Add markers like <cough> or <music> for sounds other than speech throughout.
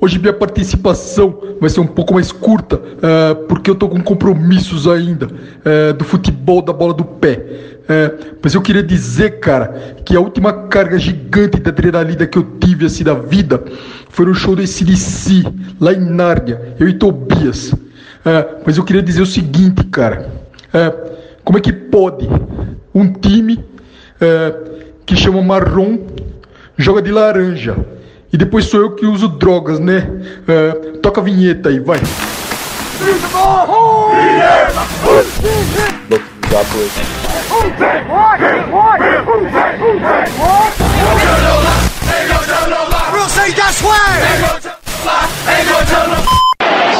Hoje minha participação vai ser um pouco mais curta, uh, porque eu tô com compromissos ainda uh, do futebol da bola do pé. Uh, mas eu queria dizer, cara, que a última carga gigante de adrenalina que eu tive assim da vida foi no show do ACDC, lá em Nárnia, eu e Tobias. mas eu queria dizer o seguinte, cara. como é que pode um time que chama Marrom joga de laranja? E depois sou eu que uso drogas, né? Uh, toca a vinheta aí, vai.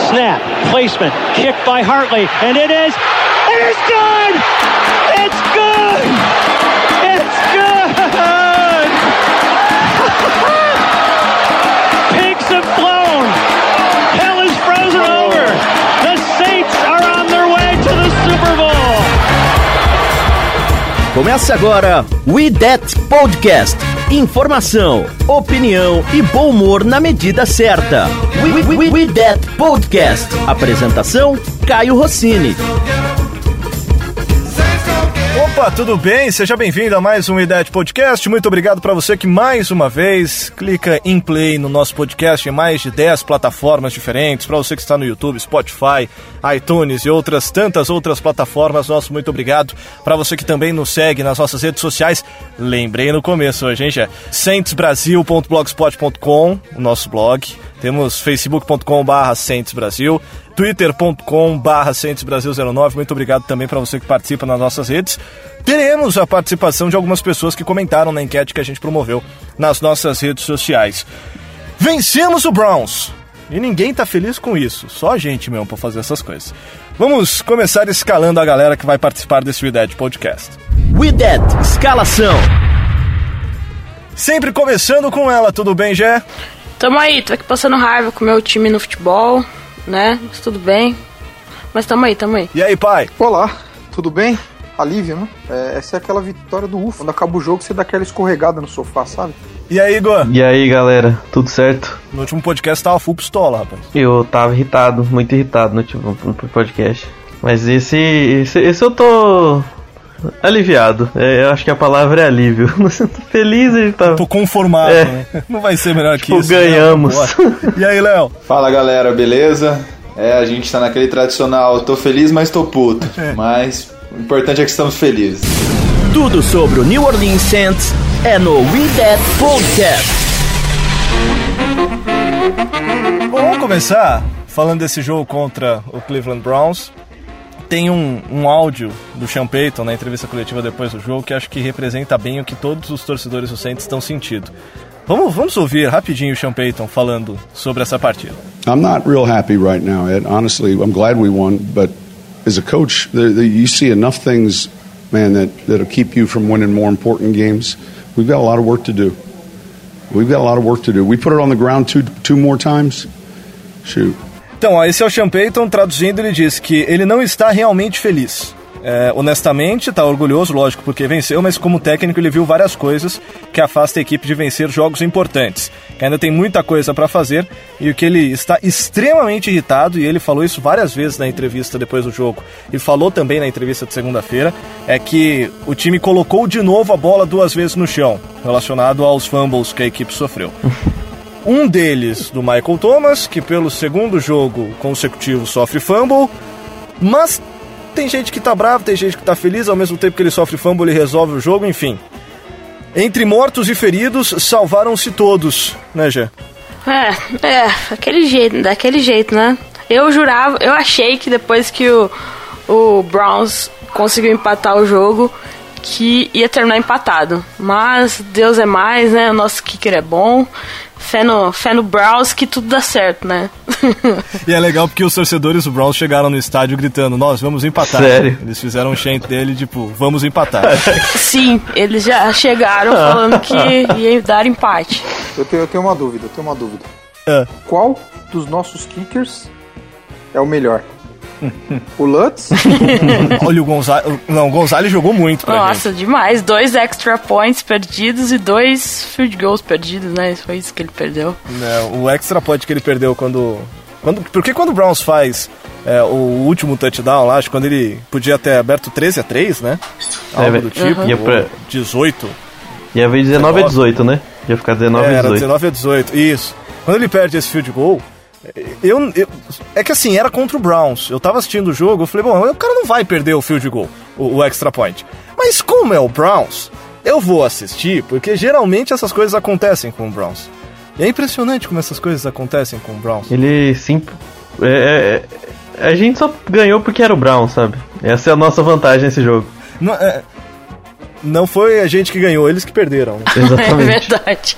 Snap, placement, kick by Hartley, and it is, it is good! It's good! Começa agora We That Podcast. Informação, opinião e bom humor na medida certa. We, we, we, we That Podcast. Apresentação: Caio Rossini. Opa, tudo bem? Seja bem-vindo a mais um Idade Podcast. Muito obrigado para você que mais uma vez clica em play no nosso podcast em mais de 10 plataformas diferentes. Para você que está no YouTube, Spotify, iTunes e outras tantas outras plataformas, nosso muito obrigado. Para você que também nos segue nas nossas redes sociais, lembrei no começo hoje, hein, já? centesbrasil.blogspot.com, o nosso blog. Temos facebook.com/barra Brasil, twitter.com/barra Brasil09. Muito obrigado também para você que participa nas nossas redes. Teremos a participação de algumas pessoas que comentaram na enquete que a gente promoveu nas nossas redes sociais. Vencemos o Browns. E ninguém tá feliz com isso, só a gente mesmo para fazer essas coisas. Vamos começar escalando a galera que vai participar desse We Dead Podcast. We Dead, escalação. Sempre começando com ela, tudo bem, Jé? Tamo aí, tô aqui passando raiva com o meu time no futebol, né? Mas tudo bem. Mas tamo aí, tamo aí. E aí, pai? Olá, tudo bem? Alívio, né? É, essa é aquela vitória do UFO. Quando acaba o jogo, você dá aquela escorregada no sofá, sabe? E aí, Igor? E aí, galera? Tudo certo? No último podcast tava full pistola, rapaz. Eu tava irritado, muito irritado no último podcast. Mas esse, esse, esse eu tô Aliviado. É, eu acho que a palavra é alívio. <laughs> Não sinto feliz e tá. Tô conformado, é. né? Não vai ser melhor tipo, que isso. Né? Ganhamos. Né? E aí, Léo? Fala galera, beleza? É, a gente tá naquele tradicional, tô feliz, mas tô puto. <laughs> É. Mas o importante é que estamos felizes. Tudo sobre o New Orleans Saints é no We That Podcast. Bom, vamos começar falando desse jogo contra o Cleveland Browns tem um, um áudio do Sean Payton na entrevista coletiva depois do jogo que acho que representa bem o que todos os torcedores do Saints estão sentindo. Vamos, vamos ouvir rapidinho o Sean Payton falando sobre essa partida. I'm not real happy right now, Ed. Honestly, I'm glad we won, but as a coach, the, the, you see enough things, man, that, that'll keep you from winning more important games. We've got a lot of work to do. We've got a lot of work to do. We put it on the ground two, two more times. Shoot. Então, ó, esse é o Sean Payton, traduzindo, ele diz que ele não está realmente feliz. É, honestamente, está orgulhoso, lógico, porque venceu, mas como técnico ele viu várias coisas que afastam a equipe de vencer jogos importantes. Que ainda tem muita coisa para fazer e o que ele está extremamente irritado, e ele falou isso várias vezes na entrevista depois do jogo, e falou também na entrevista de segunda-feira, é que o time colocou de novo a bola duas vezes no chão, relacionado aos fumbles que a equipe sofreu. <laughs> Um deles do Michael Thomas, que pelo segundo jogo consecutivo sofre fumble, mas tem gente que tá bravo, tem gente que tá feliz, ao mesmo tempo que ele sofre fumble, ele resolve o jogo, enfim. Entre mortos e feridos, salvaram-se todos, né, Gê? É, é, daquele jeito, daquele jeito, né? Eu jurava, eu achei que depois que o, o Browns conseguiu empatar o jogo, que ia terminar empatado. Mas Deus é mais, né? O nosso kicker é bom fé no, fé no Browns que tudo dá certo, né? <laughs> e é legal porque os torcedores do Browns chegaram no estádio gritando, nós vamos empatar. Sério? Eles fizeram um chant dele, tipo, vamos empatar. <laughs> Sim, eles já chegaram falando que ia dar empate. Eu tenho, eu tenho uma dúvida, eu tenho uma dúvida. É. Qual dos nossos kickers é o melhor? O Lutz? <laughs> Olha o Gonzalez. Não, o Gonzalez jogou muito pra Nossa, demais. Dois extra points perdidos e dois field goals perdidos, né? Foi isso que ele perdeu. gente. É, o extra point que ele perdeu quando. quando porque quando o Browns faz é, o último touchdown lá, acho que quando ele podia ter aberto 13 a 3, né? Algo É, do tipo. ia pra- ou 18. Ia ver 19 a 18, né? Ia ficar 19 É, a era 18. 19 a 18, isso. Quando ele perde esse field goal, eu, eu- é que assim, era contra o Browns. Eu tava assistindo o jogo, eu falei, bom, o cara não vai perder o field goal, o, o extra point. Mas como é o Browns, eu vou assistir, porque geralmente essas coisas acontecem com o Browns. E é impressionante como essas coisas acontecem com o Browns. Ele sim. é- é- a gente só ganhou porque era o Brown, sabe? Essa é a nossa vantagem nesse jogo. Não, é- não foi a gente que ganhou, eles que perderam. <laughs> É Exatamente. verdade.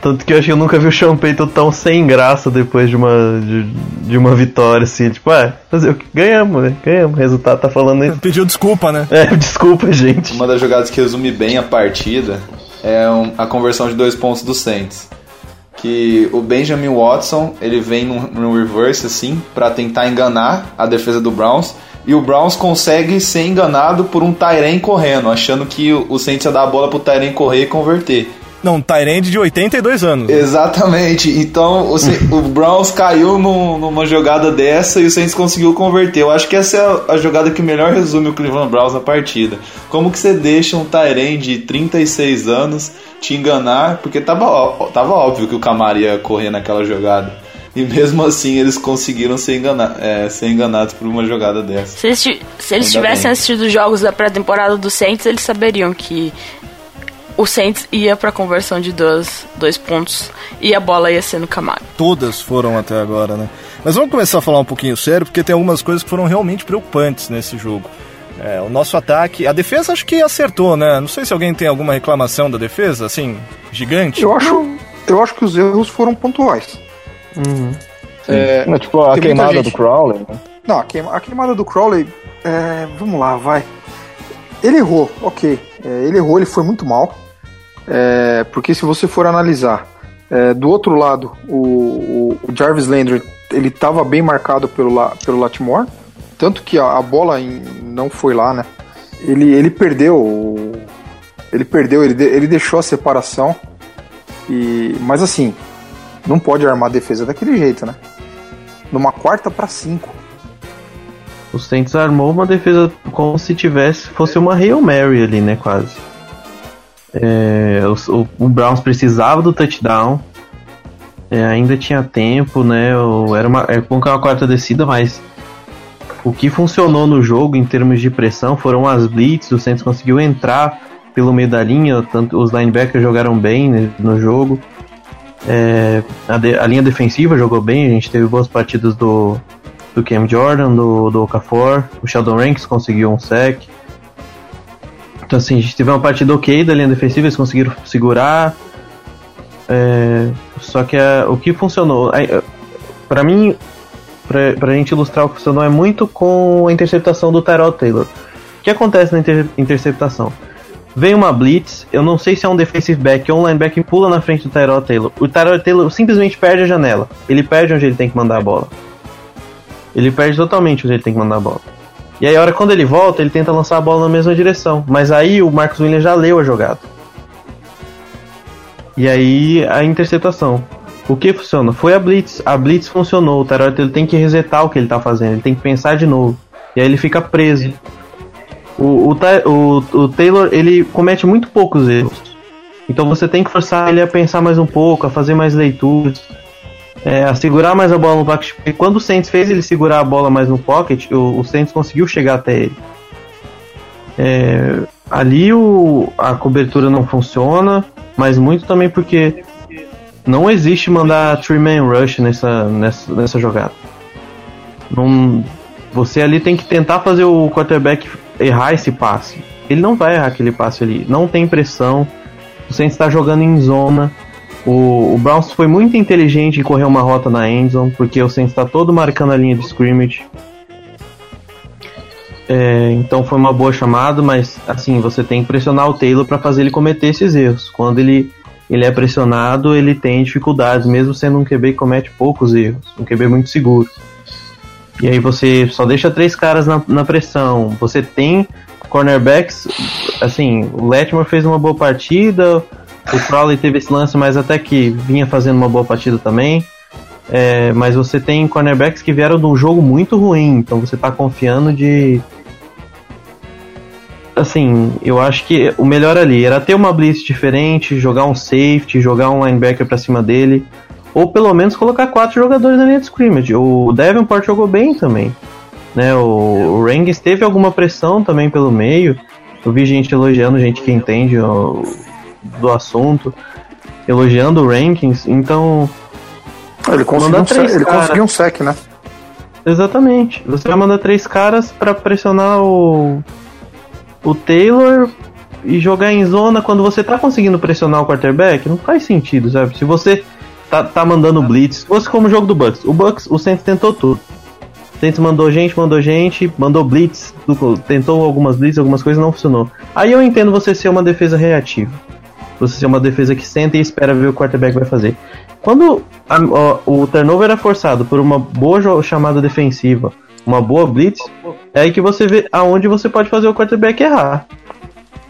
Tanto que eu acho que eu nunca vi o Sean Payton tão sem graça depois de uma, de, de uma vitória, assim. Tipo, ah, fazer o que? Ganhamos, né? Ganhamos. O resultado tá falando isso. <laughs> Pediu desculpa, né? É, desculpa, gente. Uma das jogadas que resume bem a partida é um- a conversão de dois pontos do Saints. Que o Benjamin Watson ele vem no, no reverse assim pra tentar enganar a defesa do Browns e o Browns consegue ser enganado por um Tyren correndo, achando que o, o Saints ia dar a bola pro Tyren correr e converter. Não, um Tyrande de 82 anos. Exatamente. Então o, <laughs> o Browns caiu num- numa jogada dessa e o Saints conseguiu converter. Eu acho que essa é a, a jogada que melhor resume o Cleveland Browns na partida. Como que você deixa um Tyrene de 36 anos te enganar? Porque tava, ó- tava óbvio que o Camara ia correr naquela jogada. E mesmo assim eles conseguiram ser, engana é, ser enganados por uma jogada dessa. Se eles, se eles tivessem bem. assistido os jogos da pré-temporada do Saints, eles saberiam que o Saints ia pra conversão de dois, dois pontos e a bola ia ser no Camaro. Todas foram até agora, né? Mas vamos começar a falar um pouquinho sério, porque tem algumas coisas que foram realmente preocupantes nesse jogo. É, o nosso ataque, a defesa acho que acertou, né? Não sei se alguém tem alguma reclamação da defesa, assim, gigante. Eu acho, eu acho que os erros foram pontuais. É, Não, tipo, a queimada gente- do Crowley. né? Não, a, queima- a queimada do Crowley, é, vamos lá, vai. Ele errou, ok. É, ele errou, ele foi muito mal. É, porque se você for analisar, é, do outro lado, o, o- Jarvis Landry, ele estava bem marcado pelo, pelo Latimore. Tanto que a, a bola em- não foi lá, né? Ele, ele perdeu. Ele perdeu, ele, de- ele deixou a separação. E, mas assim, não pode armar a defesa daquele jeito, né? Numa quarta para cinco. O Saints armou uma defesa como se tivesse fosse uma Hail Mary ali, né, quase. É, o, o- Browns precisava do touchdown. É, ainda tinha tempo, né? era uma, é que é uma quarta descida, mas o que funcionou no jogo em termos de pressão foram as blitz. O Saints conseguiu entrar pelo meio da linha, tanto os linebackers jogaram bem né, no jogo. É, a, de- a linha defensiva jogou bem, a gente teve boas partidas do, do Cam Jordan, do, do Okafor, o Sheldon Ranks conseguiu um sec. Então assim, a gente teve uma partida ok da linha defensiva, eles conseguiram segurar. É, só que a- o que funcionou, aí, para mim, pra, pra gente ilustrar o que funcionou é muito com a interceptação do Tyrod Taylor. O que acontece na inter- interceptação? Vem uma blitz, eu não sei se é um defensive back ou um linebacker pula na frente do Tyrod Taylor. O Tyrod Taylor simplesmente perde a janela. Ele perde onde ele tem que mandar a bola. Ele perde totalmente onde ele tem que mandar a bola. E aí, a hora quando ele volta, ele tenta lançar a bola na mesma direção. Mas aí o Marcos Williams já leu a jogada. E aí a interceptação. O que funciona? Foi a Blitz. A Blitz funcionou. O Tyrod Taylor tem que resetar o que ele tá fazendo. Ele tem que pensar de novo. E aí ele fica preso. O, o, o, o Taylor, ele comete muito poucos erros. Então você tem que forçar ele a pensar mais um pouco, a fazer mais leituras, é, segurar mais a bola no pocket. Porque quando o Saints fez ele segurar a bola mais no pocket, o, o Saints conseguiu chegar até ele. É, ali o, a cobertura não funciona, mas muito também porque não existe mandar three-man rush nessa, nessa, nessa jogada. Não, você ali tem que tentar fazer o quarterback errar esse passe. Ele não vai errar aquele passe ali. Não tem pressão. O Saints está jogando em zona. O, o Browns foi muito inteligente em correr uma rota na endzone, porque o Saints está todo marcando a linha de scrimmage. É, então foi uma boa chamada, mas assim, você tem que pressionar o Taylor para fazer ele cometer esses erros. Quando ele, ele é pressionado, ele tem dificuldades, mesmo sendo um QB que comete poucos erros, um QB muito seguro. E aí você só deixa três caras na, na pressão. Você tem cornerbacks, assim, o Letmore fez uma boa partida, o Crowley teve esse lance, mas até que vinha fazendo uma boa partida também. É, mas você tem cornerbacks que vieram de um jogo muito ruim, então você tá confiando de. Assim, eu acho que o melhor ali era ter uma blitz diferente, jogar um safety, jogar um linebacker pra cima dele, ou pelo menos colocar quatro jogadores na linha de scrimmage. O Davenport jogou bem também. Né, o, o teve alguma pressão também pelo meio. Eu vi gente elogiando, gente que entende o, do assunto, elogiando o Rankings, então. Ele conseguiu, um sec, ele conseguiu um sec, né? Exatamente. Você vai mandar três caras para pressionar o, o Taylor e jogar em zona quando você tá conseguindo pressionar o quarterback, não faz sentido, sabe? Se você tá, tá mandando blitz, se fosse como o jogo do Bucks, o Bucks, o Saints tentou tudo. O Saints mandou gente, mandou gente, mandou blitz, tentou algumas blitz, algumas coisas não funcionou. Aí eu entendo você ser uma defesa reativa. Você ser uma defesa que senta e espera ver o quarterback vai fazer. Quando a, o, o turnover é forçado por uma boa chamada defensiva, uma boa blitz, é aí que você vê aonde você pode fazer o quarterback errar.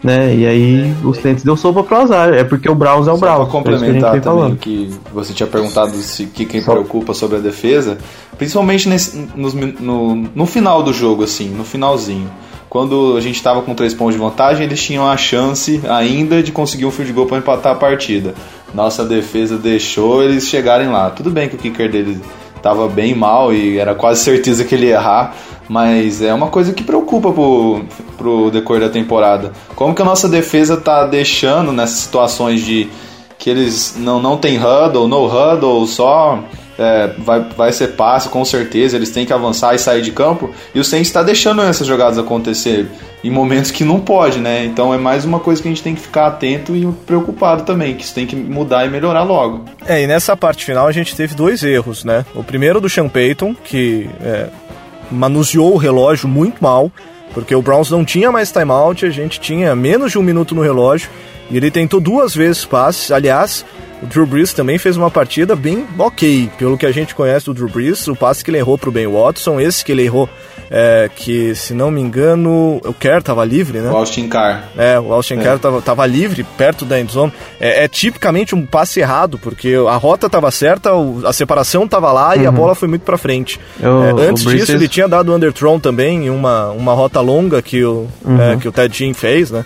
Né? E aí os Saints deu sopa pro azar. É porque o Browns é o Browns. Pra complementar que também que você tinha perguntado se que quem Só. preocupa sobre a defesa, principalmente nesse, no, no, no final do jogo, assim, no finalzinho quando a gente estava com três pontos de vantagem, eles tinham a chance ainda de conseguir um field goal para empatar a partida. Nossa defesa deixou eles chegarem lá. Tudo bem que o kicker deles estava bem mal e era quase certeza que ele ia errar, mas é uma coisa que preocupa pro, pro decorrer da temporada. Como que a nossa defesa tá deixando nessas situações de que eles não, não tem huddle, no huddle, só é, vai, vai ser passe, com certeza, eles têm que avançar e sair de campo, e o Saints está deixando essas jogadas acontecer em momentos que não pode, né? Então é mais uma coisa que a gente tem que ficar atento e preocupado também, que isso tem que mudar e melhorar logo. É, e nessa parte final a gente teve dois erros, né? O primeiro do Sean Payton, que é, manuseou o relógio muito mal, porque o Browns não tinha mais timeout, a gente tinha menos de um minuto no relógio, e ele tentou duas vezes passes, aliás, o Drew Brees também fez uma partida bem ok, pelo que a gente conhece do Drew Brees. O passe que ele errou pro Ben Watson, esse que ele errou, é, que se não me engano, o Kerr tava livre, né? O Austin Carr. É, o Austin é. Kerr tava, tava livre, perto da endzone. É, é tipicamente um passe errado, porque a rota tava certa, a separação tava lá uhum. e a uhum. bola foi muito pra frente. Eu, é, antes disso, ele tinha dado o underthrown também, uma, uma rota longa que o, uhum. É, que o Ted Jean fez, né?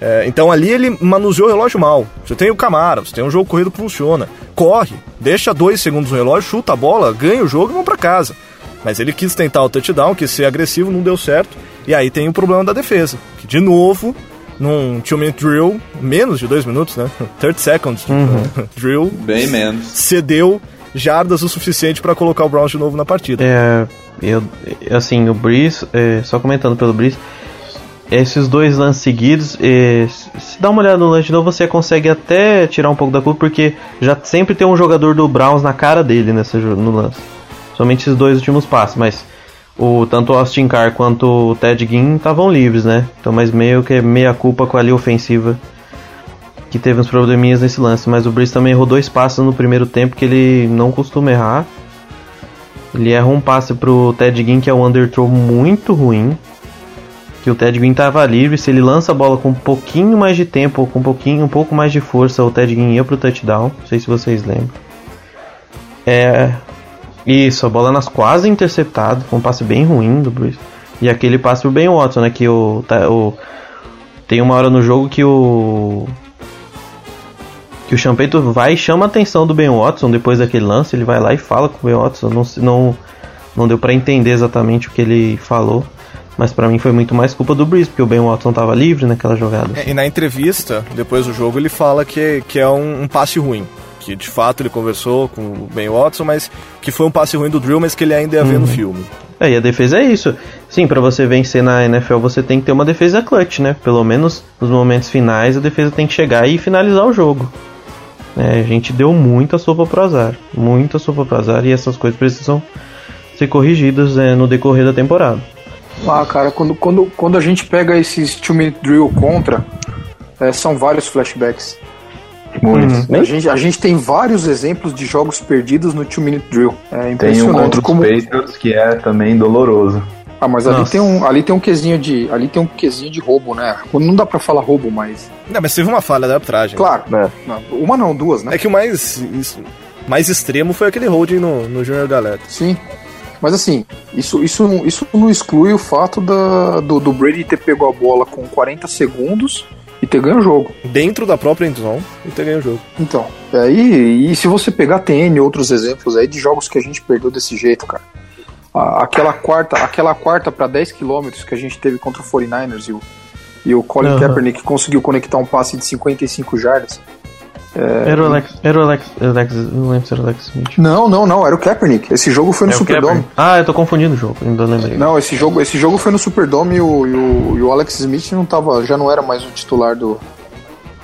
É, então ali ele manuseou o relógio mal. Você tem o Camara, você tem um jogo corrido que funciona. Corre, deixa dois segundos no relógio, chuta a bola, ganha o jogo e vão para casa. Mas ele quis tentar o touchdown, quis ser agressivo, não deu certo. E aí tem o problema da defesa, que de novo, num two-minute drill, menos de dois minutos, né? <laughs> 30 seconds uhum. <laughs> drill. Bem menos. Cedeu jardas o suficiente para colocar o Browns de novo na partida. É, eu, assim, o Breeze, é, só comentando pelo Breeze, esses dois lances seguidos, se dá uma olhada no lance de novo, você consegue até tirar um pouco da culpa, porque já sempre tem um jogador do Browns na cara dele nessa, no lance. Somente esses dois últimos passos, mas o, tanto o Austin Carr quanto o Ted Ginn estavam livres, né? Então, mas meio que é meia culpa com a linha ofensiva que teve uns probleminhas nesse lance. Mas o Brice também errou dois passos no primeiro tempo que ele não costuma errar. Ele erra um passe pro Ted Ginn, que é um underthrow muito ruim que o Ted Green estava livre, se ele lança a bola com um pouquinho mais de tempo ou com um pouquinho, um pouco mais de força, o Ted Green ia pro touchdown. Não sei se vocês lembram. É. Isso, a bola nas quase interceptado, foi um passe bem ruim do Bruce. E aquele passe pro Ben Watson, né? Que o, tá, o. Tem uma hora no jogo que o. Que o Champeito vai e chama a atenção do Ben Watson depois daquele lance. Ele vai lá e fala com o Ben Watson. Não, não, não deu para entender exatamente o que ele falou. Mas para mim foi muito mais culpa do Breeze, porque o Ben Watson tava livre naquela jogada. É, e na entrevista, depois do jogo, ele fala que, que é um, um, passe ruim. Que de fato ele conversou com o Ben Watson, mas que foi um passe ruim do Drill, mas que ele ainda ia ver uhum. no filme. É, e a defesa é isso. Sim, para você vencer na NFL você tem que ter uma defesa clutch, né? Pelo menos nos momentos finais a defesa tem que chegar e finalizar o jogo. É, a gente deu muita sopa pro azar. Muita sopa pro azar e essas coisas precisam ser corrigidas é, no decorrer da temporada. Ah, cara, quando, quando, quando a gente pega esses two minute drill contra, é, são vários flashbacks. Muitos. A, gente, a gente tem vários exemplos de jogos perdidos no Two Minute Drill. É Tem um impressionante contra os como. Patriots que é também doloroso. Ah, mas ali Nossa. tem, um, ali tem um quesinho de. Ali tem um quesinho de roubo, né? Não dá pra falar roubo, mas. Não, mas teve uma falha da arbitragem. Claro. É. Não, uma não, duas, né? É que o mais, isso- mais extremo foi aquele holding no, no Junior Galeta. Sim. Mas assim, isso, isso, isso não exclui o fato da, do, do Brady ter pego a bola com 40 segundos e ter ganho o jogo. Dentro da própria endzone e ter ganho o jogo. Então, aí, e se você pegar TN outros exemplos aí de jogos que a gente perdeu desse jeito, cara. Aquela quarta, aquela quarta para 10 km que a gente teve contra o 49ers e o, e o Colin Aham. Kaepernick conseguiu conectar um passe de 55 jardas. Era o Alex. Era o Alex. Alex não lembro se era o Alex Smith. Não, não, não, era o Kaepernick. Esse jogo foi no É Superdome. Ah, eu tô confundindo o jogo, ainda lembrei. Não, esse jogo, esse jogo foi no Superdome e o, e o, e o Alex Smith não tava, já não era mais o titular do,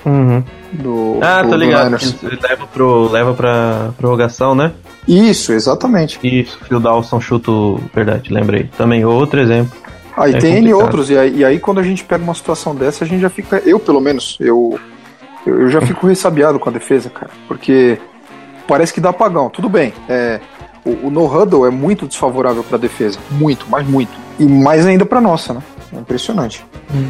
Uhum. do, Ah, do, tô do ligado. Ele leva, pro, leva pra prorrogação, né? Isso, exatamente. Isso, Phil Dawson chuto. Verdade, lembrei. Também outro exemplo. Aí É tem N complicado. outros, e aí, e aí quando a gente pega uma situação dessa, a gente já fica, eu pelo menos, eu, eu, eu já fico <laughs> ressabiado com a defesa, cara, porque parece que dá apagão. Tudo bem, é, o, o no huddle é muito desfavorável pra defesa, muito, mas muito, e mais ainda pra nossa, né? É impressionante.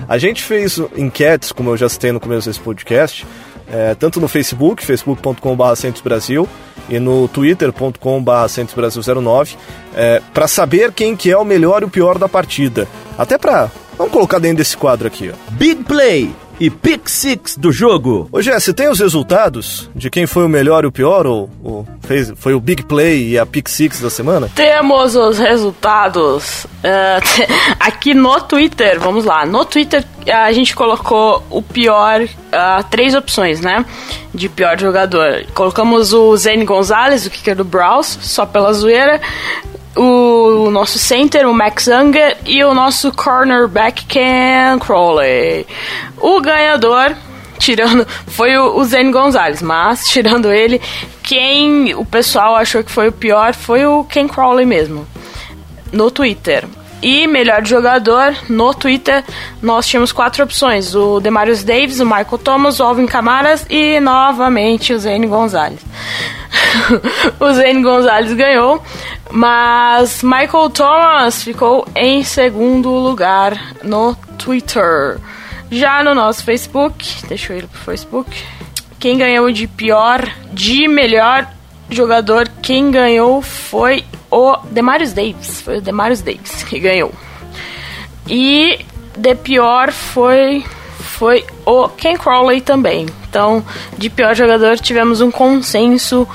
A gente fez enquetes, como eu já citei no começo desse podcast, é, tanto no Facebook, facebook.com.br Brasil e no twitter.com.br Brasil09, é, para saber quem que é o melhor e o pior da partida. Até pra... Vamos colocar dentro desse quadro aqui, ó. Big Play e Pick Six do jogo. Ô Jesse, tem os resultados de quem foi o melhor e o pior? Ou, ou fez, foi o Big Play e a Pick Six da semana? Temos os resultados eh, <laughs> aqui no Twitter. Vamos lá. No Twitter a gente colocou o pior, ah, três opções, né? De pior jogador. Colocamos o Zane Gonzalez, o kicker do Browns, só pela zoeira. O nosso center, o Max Unger, e o nosso cornerback, Ken Crowley. O ganhador tirando foi o, Zane Gonzalez, mas tirando ele, quem o pessoal achou que foi o pior foi o Ken Crowley mesmo, no Twitter. E melhor jogador, no Twitter, nós tínhamos quatro opções: o Demarius Davis, o Michael Thomas, o Alvin Camaras e novamente o Zane Gonzalez. <laughs> o Zane Gonzalez ganhou, mas Michael Thomas ficou em segundo lugar no Twitter. Já no nosso Facebook, deixa eu ir pro Facebook. Quem ganhou de pior, de melhor jogador, quem ganhou foi o Demarius Davis. Foi o Demarius Davis que ganhou. E de pior foi foi o Ken Crowley também. Então, de pior jogador tivemos um consenso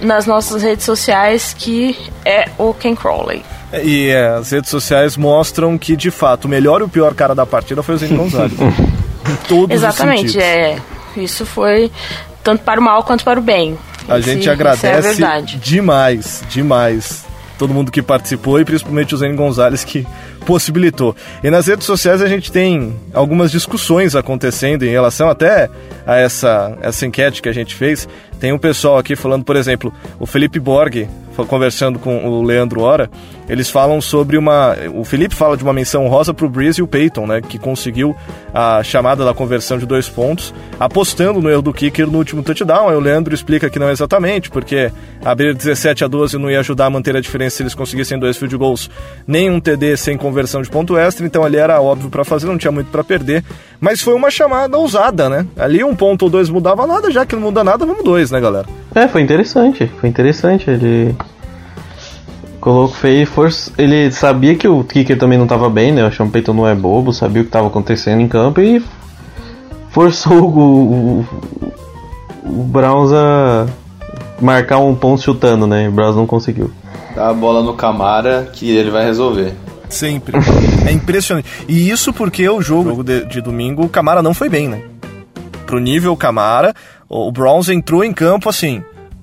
nas nossas redes sociais que é o Ken Crowley. E é, as redes sociais mostram que, de fato, o melhor e o pior cara da partida foi o Zane Gonzalez. <laughs> em todos Exatamente, os sentidos. é. Isso foi tanto para o mal quanto para o bem. A Esse- gente isso é a agradece verdade. demais, demais todo mundo que participou e principalmente o Zane Gonzalez que possibilitou. E nas redes sociais a gente tem algumas discussões acontecendo em relação até a essa, essa enquete que a gente fez. Tem um pessoal aqui falando, por exemplo, o Felipe Borg conversando com o Leandro Ora, eles falam sobre uma. O Felipe fala de uma menção rosa pro Breeze e o Peyton, né? Que conseguiu a chamada da conversão de dois pontos, apostando no erro do kicker no último touchdown. Aí o Leandro explica que não é exatamente, porque abrir 17 a 12 não ia ajudar a manter a diferença se eles conseguissem dois field goals, nem um TD sem conversão de ponto extra, então ali era óbvio para fazer, não tinha muito para perder. Mas foi uma chamada ousada, né? Ali um ponto ou dois mudava nada, já que não muda nada, vamos dois, né, galera? É, foi interessante. Foi interessante. Ele. Colocou, fez força. Ele sabia que o Kicker também não tava bem, né? O Sean Payton não é bobo, sabia o que tava acontecendo em campo e forçou o, o, o Browns a marcar um ponto chutando, né? O Browns não conseguiu. Dá a bola no Camara que ele vai resolver. Sempre. É impressionante. E isso porque o jogo de, de domingo, o Camara não foi bem, né? Pro nível Camara, o Browns entrou em campo assim: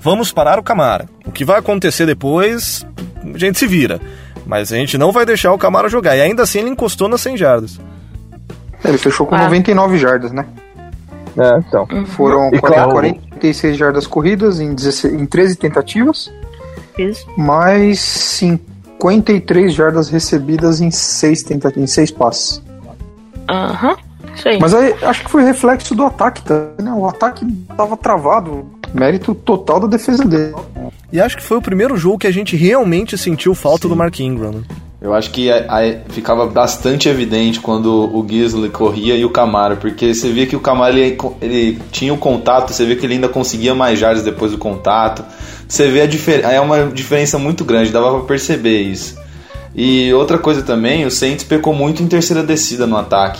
vamos parar o Camara. O que vai acontecer depois, a gente se vira. Mas a gente não vai deixar o Camara jogar. E ainda assim ele encostou nas 100 jardas. Ele fechou com Ah. 99 jardas, né? É, então. Foram E 40, claro- 46 jardas corridas em, 16, em 13 tentativas, Isso. mais 53 jardas recebidas em 6, tenta, em 6 passes. Aham. Isso aí. Mas aí, acho que foi reflexo do ataque, tá? né? O ataque tava travado. Mérito total da defesa dele. E acho que foi o primeiro jogo que a gente realmente sentiu falta do Mark Ingram. né? Eu acho que a- a- ficava bastante evidente quando o Gisley corria e o Camaro, porque você via que o Camaro ele, ele tinha o contato, você via que ele ainda conseguia mais jardas depois do contato. Você vê a diferença, é uma diferença muito grande, dava pra perceber isso. E outra coisa também, o Saints pecou muito em terceira descida no ataque.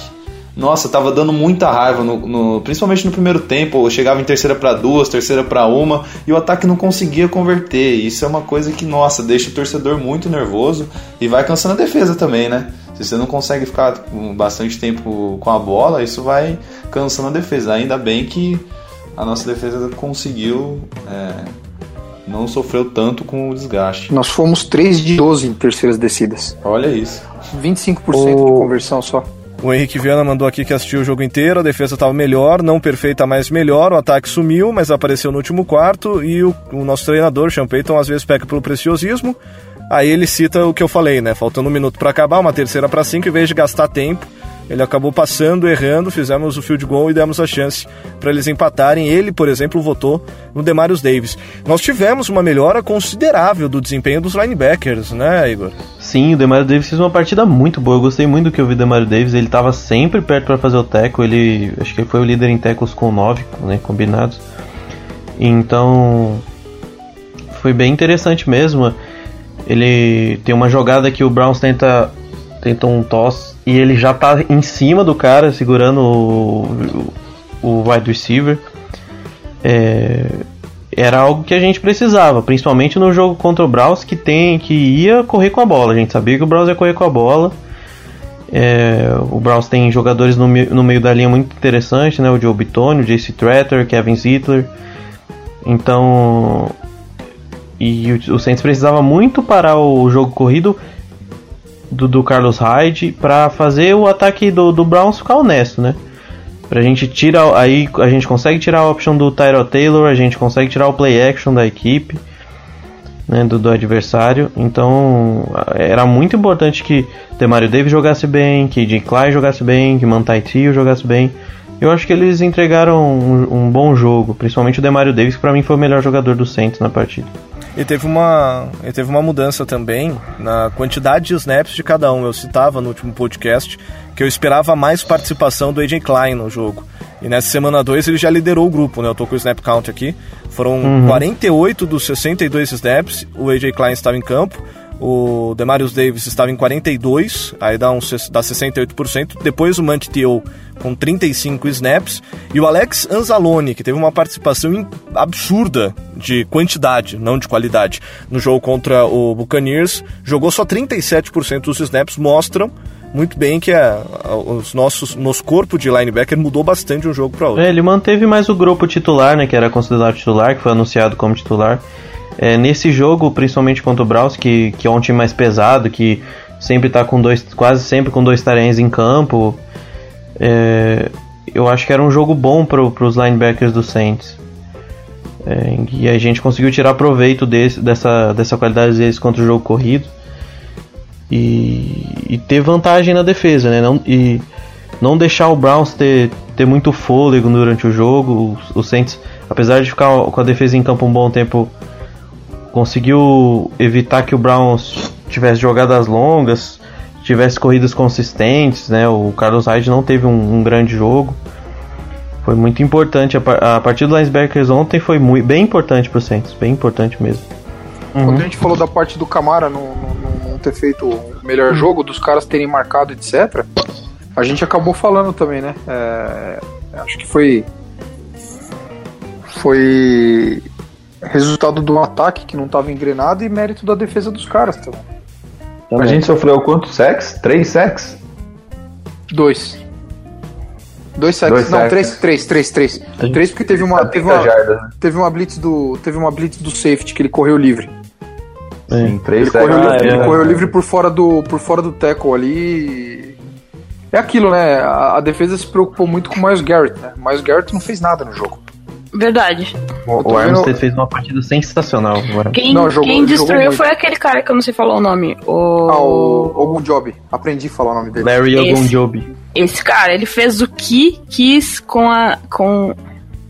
Nossa, tava dando muita raiva, no, no- principalmente no primeiro tempo. Eu chegava em terceira para duas, terceira para uma, e o ataque não conseguia converter. Isso é uma coisa que, nossa, deixa o torcedor muito nervoso e vai cansando a defesa também, né? Se você não consegue ficar com bastante tempo com a bola, isso vai cansando a defesa. Ainda bem que a nossa defesa conseguiu. é, não sofreu tanto com o desgaste. Nós fomos 3 de 12 em terceiras descidas. Olha isso. 25% O- de conversão só. O Henrique Viana mandou aqui que assistiu o jogo inteiro, a defesa estava melhor, não perfeita, mas melhor, o ataque sumiu, mas apareceu no último quarto, e o, o nosso treinador, Sean Payton, às vezes peca pelo preciosismo, aí ele cita o que eu falei, né, faltando um minuto para acabar, uma terceira para cinco, em vez de gastar tempo, ele acabou passando, errando, fizemos o field goal e demos a chance para eles empatarem. Ele, por exemplo, votou no Demarius Davis. Nós tivemos uma melhora considerável do desempenho dos linebackers, né, Igor? Sim, o Demario Davis fez uma partida muito boa. Eu gostei muito do que eu vi do Demario Davis. Ele estava sempre perto para fazer o tackle. Ele, acho que ele foi o líder em tackles com 9, né, combinados. Então, foi bem interessante mesmo. Ele tem uma jogada que o Browns tenta tenta um toss e ele já tá em cima do cara segurando o, o, o wide receiver. É, era algo que a gente precisava, principalmente no jogo contra o Browns que tem que ia correr com a bola. A gente sabia que o Browns ia correr com a bola. É, o Browns tem jogadores no, no meio da linha muito interessantes, né? O Joe Bitonio, o JC Tretter, Kevin Zittler. Então, e o, o Saints precisava muito parar o jogo corrido do, do Carlos Hyde para fazer o ataque do, do Browns ficar honesto, né? Pra gente tirar. Aí a gente consegue tirar a option do Tyro Taylor, a gente consegue tirar o play action da equipe, né, do, do adversário. Então era muito importante que Demario Davis jogasse bem, que Jim Klein jogasse bem, que Mantai Trio jogasse bem. Eu acho que eles entregaram um, um bom jogo, principalmente o Demario Davis, que pra mim foi o melhor jogador do Saints na partida. E teve uma, e teve uma mudança também na quantidade de snaps de cada um. Eu citava no último podcast que eu esperava mais participação do AJ Klein no jogo. E nessa semana 2 ele já liderou o grupo, né? Eu tô com o snap count aqui. Foram Uhum. 48 dos 62 snaps, o AJ Klein estava em campo. O Demarius Davis estava em 42, aí dá, um, dá 68%. Depois o Mant Teo com 35 snaps. E o Alex Anzalone, que teve uma participação absurda de quantidade, não de qualidade, no jogo contra o Buccaneers, jogou só 37% dos snaps, mostram muito bem que a, a- os nossos, nosso corpo de linebacker mudou bastante de um jogo para outro. É, ele manteve mais o grupo titular, né, que era considerado titular, que foi anunciado como titular. É, nesse jogo, principalmente contra o Braus, que, que é um time mais pesado, que sempre tá com dois, quase sempre com dois tarenhos em campo, é, eu acho que era um jogo bom para os linebackers do Saints. É, e a gente conseguiu tirar proveito desse, dessa, dessa qualidade deles contra o jogo corrido. E, e ter vantagem na defesa, né? Não, e não deixar o Browns ter, ter muito fôlego durante o jogo. O, o Saints, apesar de ficar com a defesa em campo um bom tempo, conseguiu evitar que o Browns tivesse jogadas longas, tivesse corridas consistentes, né? O Carlos Hyde não teve um, um grande jogo. Foi muito importante. A, a partida do linebackers ontem foi muito, bem importante pro Saints, bem importante mesmo. Quando a gente falou da parte do Camara não, não- não ter feito o melhor jogo, dos caras terem marcado, etc., a gente acabou falando também, né? É, acho que foi. Foi resultado de um ataque que não estava engrenado e mérito da defesa dos caras também. A gente sofreu quantos sacks? Três sacks? Dois. Dois sacks. Dois não, sacks. três, três, três, três. Três porque teve uma, teve 30 uma, jardas, né? teve uma blitz do, teve uma blitz do safety que ele correu livre. Sim, três Ele sacks. correu, Ah, livre, é, ele é. correu livre por fora do, por fora do tackle ali. É aquilo, né? A, a defesa se preocupou muito com o Miles Garrett, né? O Miles Garrett não fez nada no jogo. Verdade. O, o vendo- Armstead fez uma partida sensacional agora. Quem, Não, jogou- quem destruiu foi aquele cara que eu não sei falar o nome. O... Ah, o Ogun Job. Aprendi a falar o nome dele. Larry Esse. Ogunjobi. Esse cara, ele fez o que quis com a, com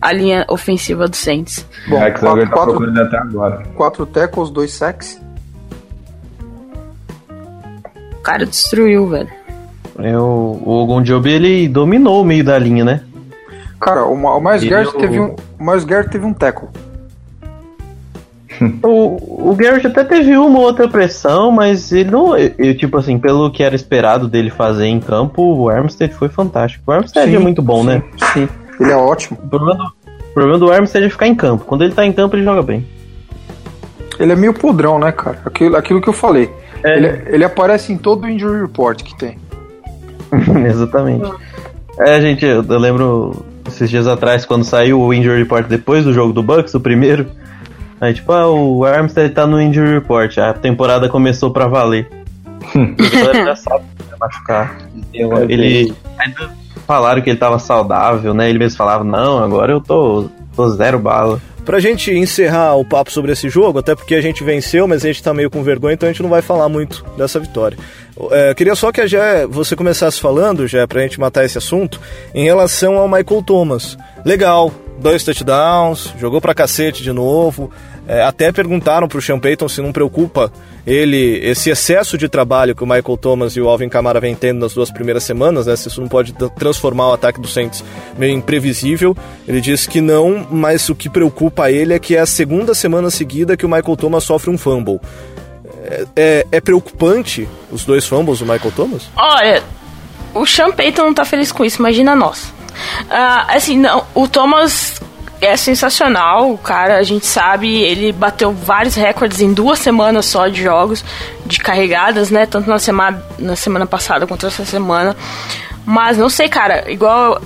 a linha ofensiva do Saints. Bom, É quatro, tá quatro, até agora. quatro tackles, dois sacks. O cara destruiu, velho. É, o, o Ogunjobi, ele dominou o meio da linha, né? Cara, o, o Miles Garrett é o- teve um, o Miles Garrett teve um tackle. <laughs> O, o Garrett até teve uma ou outra pressão, mas ele não. Eu, tipo assim, pelo que era esperado dele fazer em campo, o Armstead foi fantástico. O Armstead é Sim, muito bom, né? Sim, ele é ótimo. O problema, do, o problema do Armstead é ficar em campo. Quando ele tá em campo, ele joga bem. Ele é meio podrão, né, cara? Aquilo, aquilo que eu falei. É. Ele, ele aparece em todo o injury report que tem. <laughs> Exatamente. É, gente, eu, eu lembro esses dias atrás, quando saiu o Injury Report depois do jogo do Bucks, o primeiro. Aí, tipo, ah, o Armstead tá no Injury Report, a temporada começou pra valer. A galera já sabe que vai machucar. Ele. Ainda falaram que ele tava saudável, né? Ele mesmo falava, não, agora eu tô, tô zero bala. Pra gente encerrar o papo sobre esse jogo, até porque a gente venceu, mas a gente tá meio com vergonha, então a gente não vai falar muito dessa vitória. É, queria só que a Jé, você começasse falando, Jé, pra gente matar esse assunto, em relação ao Michael Thomas. Legal, dois touchdowns, jogou pra cacete de novo. É, até perguntaram pro Sean Payton se não preocupa ele, esse excesso de trabalho que o Michael Thomas e o Alvin Kamara vem tendo nas duas primeiras semanas, né? Se isso não pode transformar o ataque do Saints meio imprevisível. Ele disse que não, mas o que preocupa ele é que é a segunda semana seguida que o Michael Thomas sofre um fumble. É, é- é preocupante os dois fumbles do Michael Thomas? Olha, o Sean Payton não tá feliz com isso, imagina nós. Ah, assim, não, o Thomas é sensacional, o cara, a gente sabe, ele bateu vários recordes em duas semanas só de jogos, de carregadas, né? Tanto na semana, na semana passada quanto essa semana. Mas não sei, cara, igual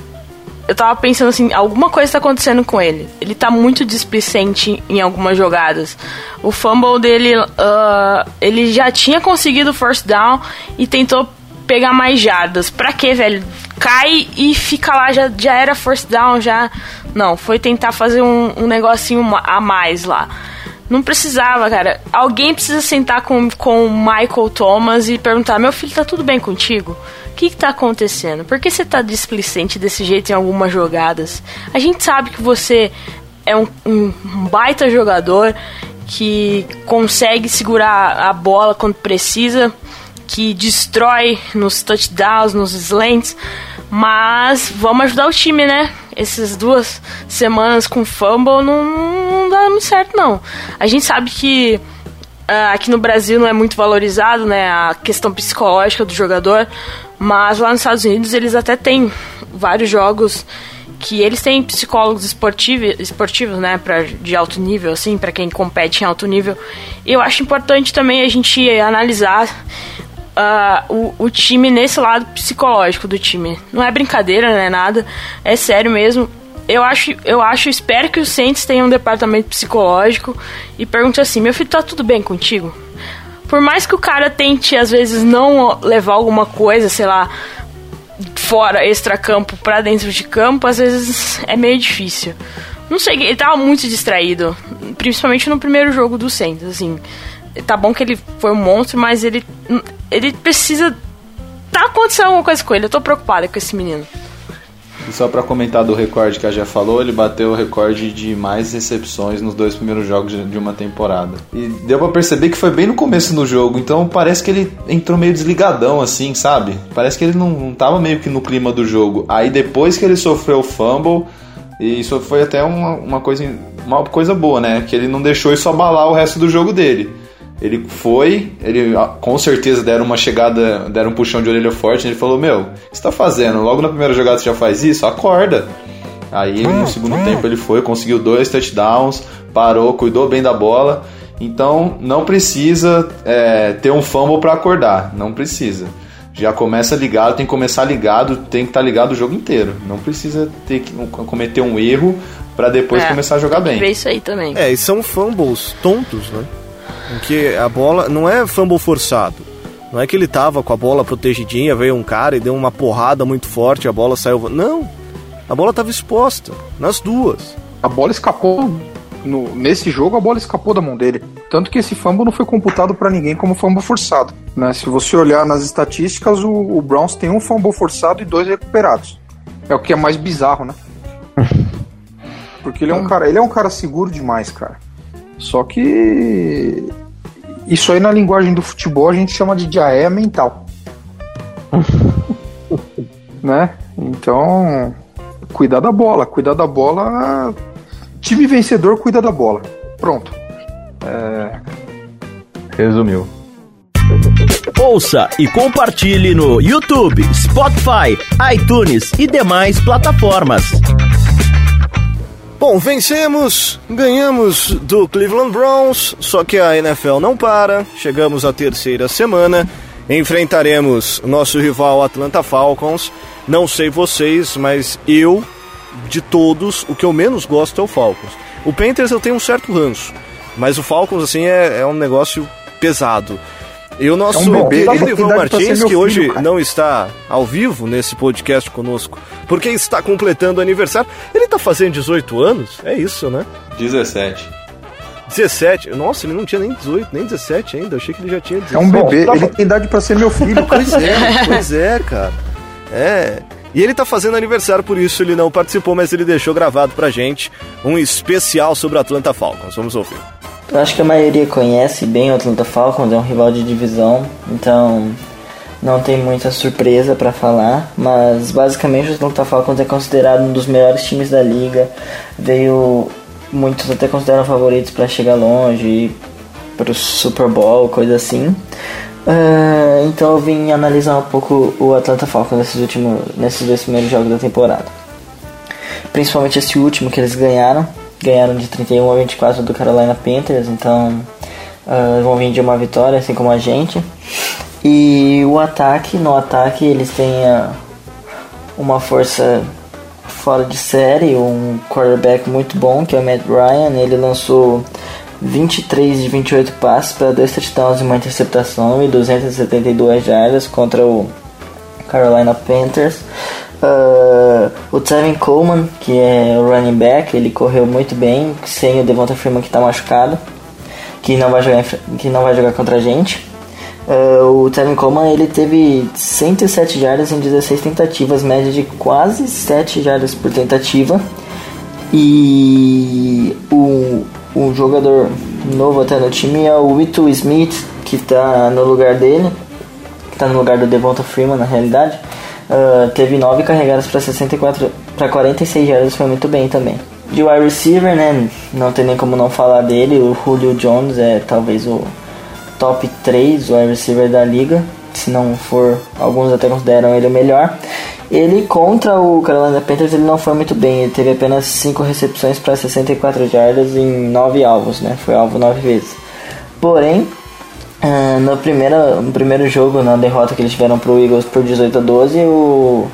eu tava pensando assim, alguma coisa tá acontecendo com ele. Ele tá muito displicente em algumas jogadas. O fumble dele, ah, ele já tinha conseguido first down e tentou pegar mais jardas. Pra quê, velho? Cai e fica lá, já, já era first down, já. Não, foi tentar fazer um, um negocinho a mais lá. Não precisava, cara. Alguém precisa sentar com, com o Michael Thomas e perguntar: Meu filho, tá tudo bem contigo? O que, que tá acontecendo? Por que você tá displicente desse jeito em algumas jogadas? A gente sabe que você é um, um baita jogador que consegue segurar a bola quando precisa, que destrói nos touchdowns, nos slants, mas vamos ajudar o time, né? Essas duas semanas com fumble não, não dá muito certo, não. A gente sabe que ah, aqui no Brasil não é muito valorizado, né? A questão psicológica do jogador, mas lá nos Estados Unidos eles até têm vários jogos que eles têm psicólogos esportivos, esportivos né, pra, de alto nível, assim, para quem compete em alto nível. Eu acho importante também a gente analisar ah, o, o time nesse lado psicológico do time. Não é brincadeira, não é nada, é sério mesmo. Eu acho, eu acho, espero que os Saints tenham um departamento psicológico e pergunte assim: meu filho, tá tudo bem contigo? Por mais que o cara tente, às vezes, não levar alguma coisa, sei lá, fora, extra-campo, pra dentro de campo, às vezes é meio difícil. Não sei, ele tava muito distraído, principalmente no primeiro jogo do Saints, assim. Tá bom que ele foi um monstro, mas ele, ele precisa. Tá acontecendo alguma coisa com ele, eu tô preocupada com esse menino. E só pra comentar do recorde que a já falou, ele bateu o recorde de mais recepções nos dois primeiros jogos de uma temporada. E deu pra perceber que foi bem no começo do jogo, então parece que ele entrou meio desligadão assim, sabe? Parece que ele não, não tava meio que no clima do jogo. Aí depois que ele sofreu o fumble, e isso foi até uma, uma, coisa, uma coisa boa, né? Que ele não deixou isso abalar o resto do jogo dele. Ele foi, ele ah, com certeza deram uma chegada, deram um puxão de orelha forte. Ele falou: Meu, o que você tá fazendo? Logo na primeira jogada você já faz isso? Acorda. Aí no segundo tempo ele foi, conseguiu dois touchdowns, parou, cuidou bem da bola. Então não precisa é, ter um fumble para acordar, não precisa. Já começa ligado, tem que começar ligado, tem que estar tá ligado o jogo inteiro. Não precisa ter que cometer um erro para depois É, começar a jogar bem. Ver isso aí também. É, e são fumbles tontos, né? Em que a bola não é fumble forçado. Não é que ele tava com a bola protegidinha, veio um cara e deu uma porrada muito forte, a bola saiu. Não! A bola tava exposta, nas duas. A bola escapou. No, nesse jogo, a bola escapou da mão dele. Tanto que esse fumble não foi computado para ninguém como fumble forçado. Né? Se você olhar nas estatísticas, o, o Browns tem um fumble forçado e dois recuperados. É o que é mais bizarro, né? <laughs> Porque ele é um cara, ele é um cara seguro demais, cara. Só que isso aí na linguagem do futebol a gente chama de diarreia mental. <laughs> né? Então, cuidar da bola, cuidar da bola. Time vencedor cuida da bola. Pronto. É... Resumiu. Ouça e compartilhe no YouTube, Spotify, iTunes e demais plataformas. Bom, vencemos, ganhamos do Cleveland Browns, só que a NFL não para. Chegamos à terceira semana, enfrentaremos nosso rival Atlanta Falcons. Não sei vocês, mas eu, de todos, o que eu menos gosto é o Falcons. O Panthers eu tenho um certo ranço, mas o Falcons, assim, é, é um negócio pesado. E o nosso É um bebê, querido Ivan Martins, que hoje filho, cara. não está ao vivo nesse podcast conosco, porque está completando aniversário. Ele está fazendo 18 anos? É isso, né? 17. 17. Nossa, ele não tinha nem 18, nem 17 ainda. Eu achei que ele já tinha 17. É um bebê, tá ele tem idade pra ser meu filho. <laughs> Pois é, pois é, cara. É. E ele tá fazendo aniversário, por isso ele não participou, mas ele deixou gravado pra gente um especial sobre o Atlanta Falcons. Vamos ouvir. Eu acho que a maioria conhece bem o Atlanta Falcons, é um rival de divisão, então não tem muita surpresa pra falar, mas basicamente o Atlanta Falcons é considerado um dos melhores times da liga, veio muitos até consideram favoritos pra chegar longe, ir pro Super Bowl, coisa assim. Ah, então eu vim analisar um pouco o Atlanta Falcons nesses últimos, nesses dois primeiros jogos da temporada. Principalmente esse último que eles ganharam. Ganharam de 31 a 24 do Carolina Panthers, então ah, vão vir de uma vitória, assim como a gente. E o ataque, no ataque eles têm ah, uma força fora de série, um quarterback muito bom, que é o Matt Ryan. Ele lançou 23 de 28 passes para dois touchdowns e uma interceptação e 272 jardas contra o Carolina Panthers. Ah, o Tevin Coleman, que é o running back, ele correu muito bem, sem o Devonta Freeman que está machucado, que não vai jogar, que não vai jogar contra a gente. Ah, o Tevin Coleman ele teve 107 jardas em 16 tentativas, média de quase 7 jardas por tentativa. E o, o jogador novo até no time é o Wito Smith, que está no lugar dele, está no lugar do Devonta Freeman na realidade. Ah, teve 9 carregadas para 64 para 46 jardas, foi muito bem também. De wide receiver, né? Não tem nem como não falar dele. O Julio Jones é talvez o top 3 wide receiver da liga. Se não for, alguns até consideram ele o melhor. Ele contra o Carolina Panthers ele não foi muito bem. Ele teve apenas 5 recepções para 64 jardas em 9 alvos, né? Foi alvo 9 vezes. Porém, ah, no, primeiro, no primeiro jogo, na derrota que eles tiveram pro Eagles por 18 a 12, o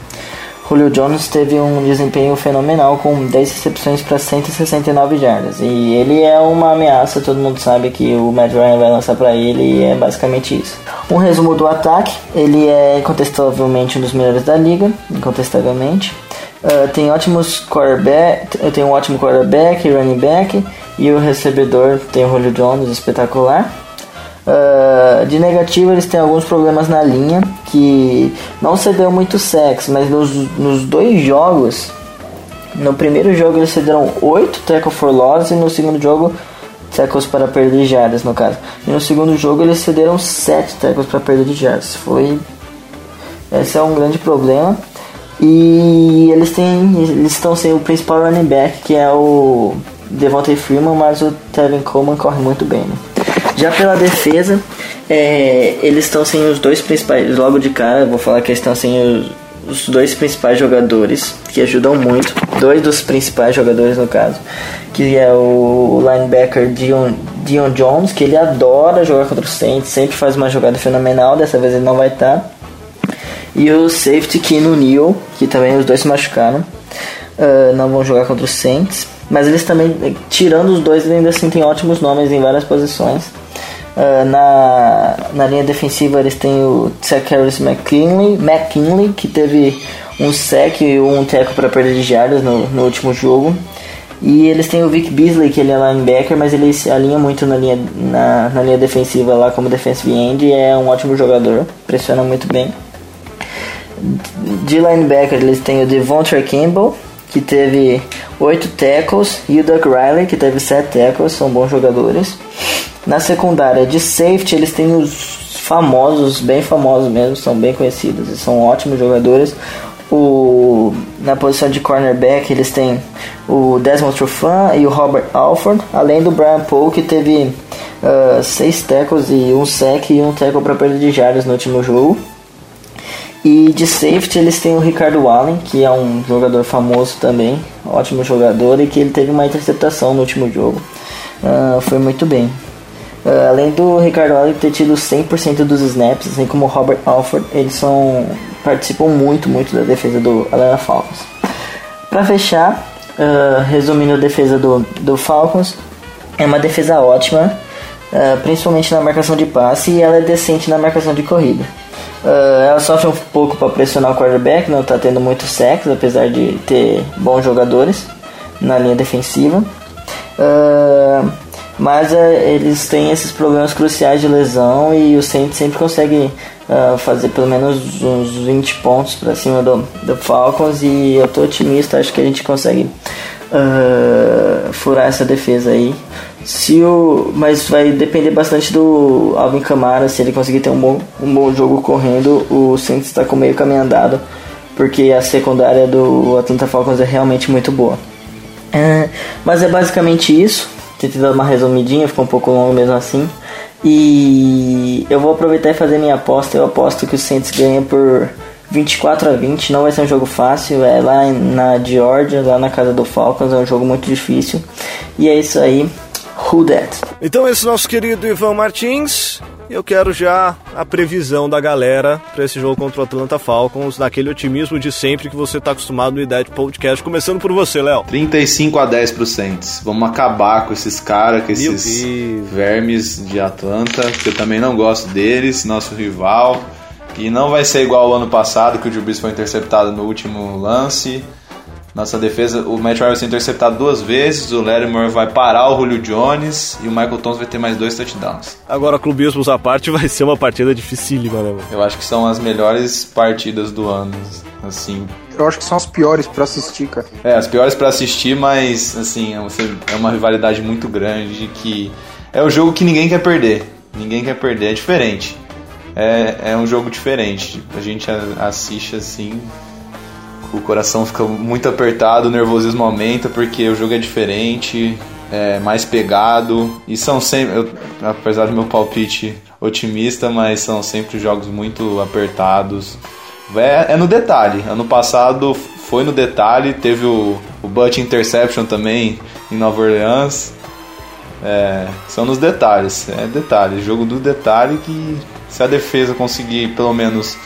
Julio Jones teve um desempenho fenomenal com 10 recepções para 169 jardas. E ele é uma ameaça, todo mundo sabe que o Matt Ryan vai lançar para ele e é basicamente isso. Um resumo do ataque, ele é incontestavelmente um dos melhores da liga, incontestavelmente. Ah, tem ótimos quarterback, tem um ótimo quarterback, running back e o recebedor tem o Julio Jones espetacular. Ah, de negativo, eles têm alguns problemas na linha que não cedeu muito sexo, mas nos, nos dois jogos, no primeiro jogo eles cederam 8 tackle for loss e no segundo jogo tackles para perda de jardas, no caso. E no segundo jogo eles cederam 7 tackles para perda de jardas. Foi esse é um grande problema. E eles têm eles estão sem o principal running back, que é o Devontae Freeman, mas o Tevin Coleman corre muito bem, né? Já pela defesa, é, eles estão sem os dois principais. Logo de cara, vou falar que eles estão sem os, os dois principais jogadores, que ajudam muito. Dois dos principais jogadores, no caso. Que é o linebacker Dion, Dion Jones, que ele adora jogar contra o Saints, sempre faz uma jogada fenomenal. Dessa vez ele não vai estar. E o safety Kino Neal, que também os dois se machucaram. Ah, não vão jogar contra o Saints. Mas eles também, tirando os dois, eles ainda assim têm ótimos nomes em várias posições. Ah, na, na linha defensiva eles têm o Harris McKinley, McKinley, que teve um sec e um teco para perda de jardas no, no último jogo. E eles têm o Vic Beasley, que ele é linebacker, mas ele se alinha muito na linha, na, na linha defensiva lá como defensive end e é um ótimo jogador, pressiona muito bem. De linebacker eles têm o Devontre Campbell, que teve 8 tackles, e o Doug Riley, que teve 7 tackles, são bons jogadores. Na secundária de safety eles têm os famosos, bem famosos mesmo, são bem conhecidos e são ótimos jogadores. O, na posição de cornerback eles têm o Desmond Trufant e o Robert Alford, além do Brian Poe que teve 6 uh, tackles e um sec e um tackle para perda de jardas no último jogo. E de safety eles têm o Ricardo Allen, que é um jogador famoso também, ótimo jogador e que ele teve uma interceptação no último jogo. Uh, foi muito bem. Uh, além do Ricardo Allen ter tido 100% dos snaps, assim como o Robert Alford, eles são participam muito, muito da defesa do Atlanta Falcons. Para fechar, uh, resumindo a defesa do, do Falcons, é uma defesa ótima, uh, principalmente na marcação de passe, e ela é decente na marcação de corrida. Ela sofre um pouco para pressionar o quarterback, não está tendo muito sexo, apesar de ter bons jogadores na linha defensiva. Uh, mas uh, eles têm esses problemas cruciais de lesão e o Saints sempre consegue uh, fazer pelo menos uns 20 pontos para cima do, do Falcons e eu tô otimista, acho que a gente consegue uh, furar essa defesa aí. Se o, mas vai depender bastante do Alvin Kamara, se ele conseguir ter um bom, um bom jogo correndo, o Saints está com meio caminho andado, porque a secundária do Atlanta Falcons é realmente muito boa. Uh, mas é basicamente isso. Tentei dar uma resumidinha, ficou um pouco longo mesmo assim. E eu vou aproveitar e fazer minha aposta. Eu aposto que o Saints ganha por 24 a 20. Não vai ser um jogo fácil. É lá na Georgia, lá na casa do Falcons. É um jogo muito difícil. E é isso aí. Who that? Então, esse nosso querido Ivan Martins. Eu quero já a previsão da galera para esse jogo contra o Atlanta Falcons, naquele otimismo de sempre que você está acostumado no Idade Podcast. Começando por você, Léo. 35 a 10 pro Saints. Vamos acabar com esses caras, com esses vermes de Atlanta, que eu também não gosto deles, nosso rival. E não vai ser igual ao ano passado, que o Brees foi interceptado no último lance. Nossa defesa, o Matt Ryan vai ser interceptado duas vezes, o Lattimore vai parar o Julio Jones e o Michael Thomas vai ter mais dois touchdowns. Agora, clubismos à parte, <laughs> vai ser uma partida dificílima, né? Eu acho que são as melhores partidas do ano, assim. Eu acho que são as piores para assistir, cara. É, as piores para assistir, mas, assim, é uma rivalidade muito grande que é o jogo que ninguém quer perder. Ninguém quer perder, é diferente. É, é um jogo diferente. A gente assiste assim, o coração fica muito apertado, o nervosismo aumenta porque o jogo é diferente, é mais pegado e são sempre, eu, apesar do meu palpite otimista, mas são sempre jogos muito apertados. É, é no detalhe. Ano passado foi no detalhe, teve o, o Butt Interception também em Nova Orleans. É, são nos detalhes, é detalhe, jogo do detalhe que se a defesa conseguir pelo menos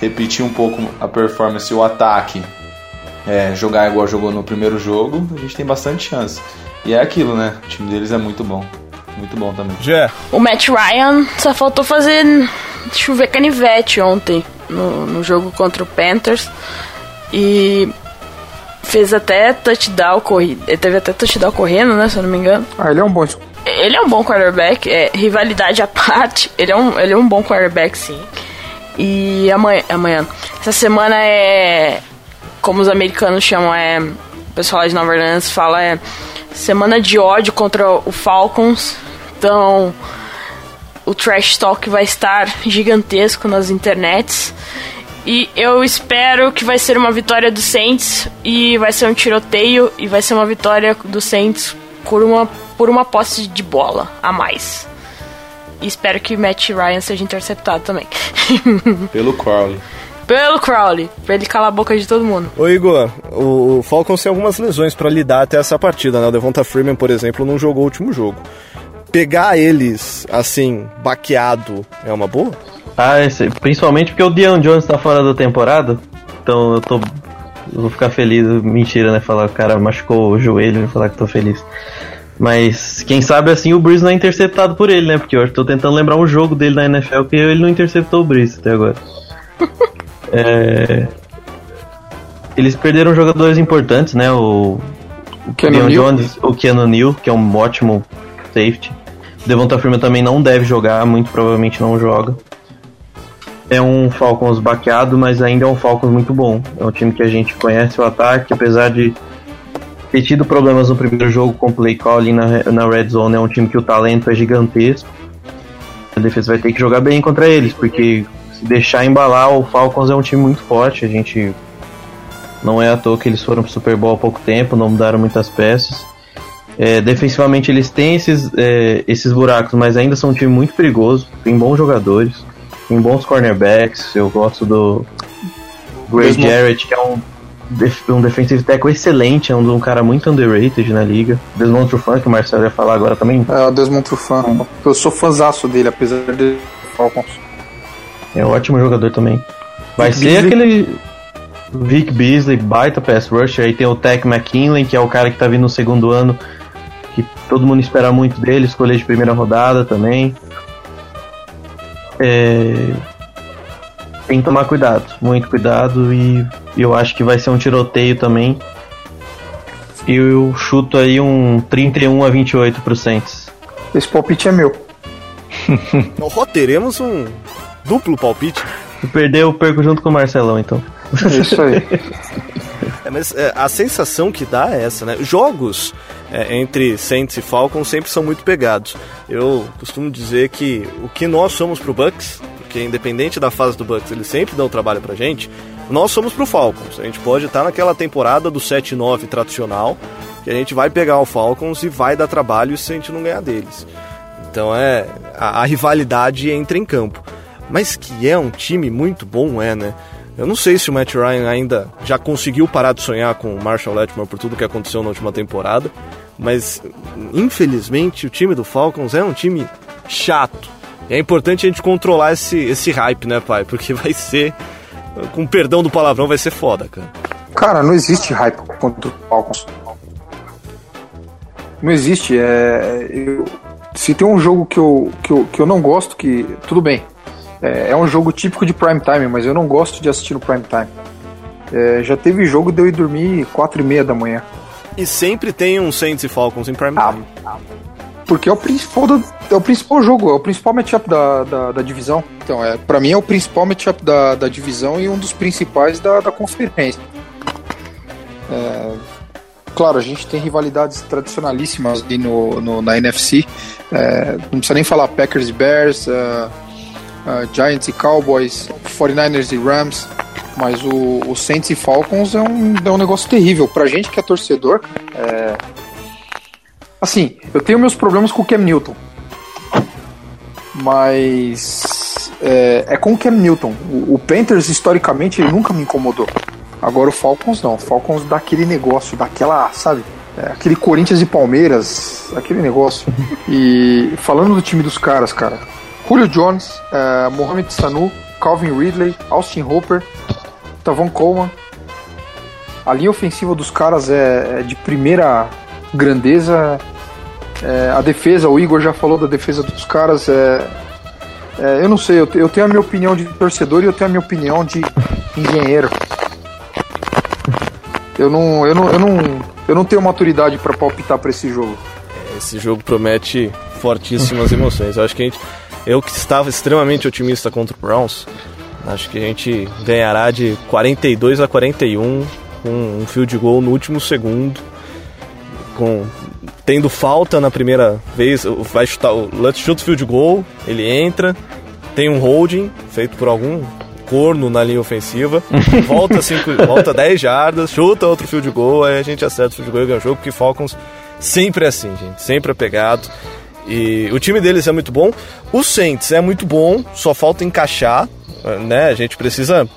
repetir um pouco a performance e o ataque, é, jogar igual jogou no primeiro jogo, a gente tem bastante chance. E é aquilo, né? O time deles é muito bom. Muito bom também. Jé. O Matt Ryan só faltou fazer chover canivete ontem no, no jogo contra o Panthers. E fez até touchdown corrido. Ele teve até touchdown correndo, né? Se eu não me engano. Ah, ele é um bom. Ele é um bom quarterback, é, rivalidade à <laughs> parte, ele é um, ele é um bom quarterback, sim. E amanhã, amanhã. Essa semana é. Como os americanos chamam, é. O pessoal lá de Nova Orleans fala, é. Semana de ódio contra o Falcons. Então. O trash talk vai estar gigantesco nas internets. E eu espero que vai ser uma vitória do Saints. E vai ser um tiroteio. E vai ser uma vitória do Saints por uma, por uma posse de bola a mais. E espero que Matt Ryan seja interceptado também. <laughs> Pelo Crowley. Pelo Crowley, pra ele calar a boca de todo mundo. Ô Igor, o Falcons tem algumas lesões para lidar até essa partida, né? O Devonta Freeman, por exemplo, não jogou o último jogo. Pegar eles, assim, baqueado, é uma boa? Ah, esse, principalmente porque o Dion Jones tá fora da temporada. Então eu tô. Eu vou ficar feliz. Mentira, né? Falar que o cara machucou o joelho e falar que tô feliz. Mas quem sabe assim o Breeze não é interceptado por ele, né? Porque eu tô tentando lembrar um jogo dele na NFL que ele não interceptou o Breeze até agora. <laughs> é... Eles perderam jogadores importantes, né? O, o Keanu. Jones, o Keanu Neal, que é um ótimo safety. O Devonta Freeman também não deve jogar, muito provavelmente não joga. É um Falcons baqueado, mas ainda é um Falcons muito bom. É um time que a gente conhece o ataque, apesar de ter tido problemas no primeiro jogo com o play calling na, na red zone, é um time que o talento é gigantesco. A defesa vai ter que jogar bem contra eles, porque se deixar embalar, o Falcons é um time muito forte. A gente não é à toa que eles foram pro Super Bowl há pouco tempo, não mudaram muitas peças. É, defensivamente eles têm esses, é, esses buracos, mas ainda são um time muito perigoso. Tem bons jogadores, tem bons cornerbacks. Eu gosto do Gray Jarrett, que é um, um defensive tackle excelente, é um, um cara muito underrated na liga. Desmond Trufant, que o Marcelo ia falar agora também. É, o Desmond Trufant. Eu sou fãzaço dele, apesar de Falcons. É um ótimo jogador também. Vai Vic ser Beasley. aquele Vic Beasley, baita pass rusher. Aí tem o Tech McKinley, que é o cara que tá vindo no segundo ano, que todo mundo espera muito dele, escolher de primeira rodada também. É... Tem que tomar cuidado, muito cuidado, e eu acho que vai ser um tiroteio também. E eu chuto aí um 31 a 28 pro Saints. Esse palpite é meu. <laughs> Ó, teremos um duplo palpite. Se perder, eu perco junto com o Marcelão, então. É isso aí. <laughs> É, mas é, a sensação que dá é essa, né? Jogos é, entre Saints e Falcons sempre são muito pegados. Eu costumo dizer que o que nós somos pro Bucks, porque independente da fase do Bucks, eles sempre dão trabalho pra gente, nós somos pro Falcons. A gente pode estar naquela temporada do 7-9 tradicional, que a gente vai pegar o Falcons e vai dar trabalho se a gente não ganhar deles. Então é. A, a rivalidade entra em campo. Mas que é um time muito bom, é, né? Eu não sei se o Matt Ryan ainda já conseguiu parar de sonhar com o Marshall Letmore por tudo que aconteceu na última temporada, mas infelizmente o time do Falcons é um time chato. É importante a gente controlar esse, esse hype, né, pai? Porque vai ser, com perdão do palavrão, vai ser foda, cara. Cara, não existe hype contra o Falcons. Não existe. É, eu- se tem um jogo que eu, que, eu, que eu não gosto, que. Tudo bem. É, é um jogo típico de prime time, mas eu não gosto de assistir no prime time. É, já teve jogo de eu ir dormir 4 e meia da manhã. E sempre tem um Saints e Falcons em prime time. Porque é o principal, do- é o principal jogo, é o principal matchup da, da, da divisão. Então, é, para mim é o principal matchup da, da divisão e um dos principais da, da conferência. É, claro, a gente tem rivalidades tradicionalíssimas ali no, no- na NFC. É, não precisa nem falar Packers e Bears, é, é, Giants e Cowboys, 49ers e Rams. Mas o, o Saints e Falcons é um, é um negócio terrível. Pra gente que é torcedor, é, Assim, eu tenho meus problemas com o Cam Newton. Mas. É, é com o Cam Newton. O, o Panthers, historicamente, ele nunca me incomodou. Agora o Falcons não. O Falcons dá aquele negócio, daquela, sabe? É, aquele Corinthians e Palmeiras, aquele negócio. E falando do time dos caras, cara. Julio Jones, é, Mohamed Sanu, Calvin Ridley, Austin Hooper, Tavon Coleman. A linha ofensiva dos caras é, é de primeira grandeza. É, a defesa, o Igor já falou da defesa dos caras. É, é, eu não sei, eu, eu tenho a minha opinião de torcedor e eu tenho a minha opinião de engenheiro. Eu não, eu não, eu não, eu não tenho maturidade para palpitar para esse jogo. Esse jogo promete fortíssimas emoções. Eu acho que a gente. Eu que estava extremamente otimista contra o Browns, acho que a gente ganhará de 42 a 41 com um field goal no último segundo. Com tendo falta na primeira vez, vai chutar o let's shoot field goal, ele entra, tem um holding feito por algum corno na linha ofensiva, <laughs> volta cinco, volta 10 jardas, chuta outro field goal, aí a gente acerta o field goal e ganha o jogo, porque Falcons sempre é assim, gente, sempre é pegado. E o time deles é muito bom. O Saints é muito bom, só falta encaixar, né? A gente precisa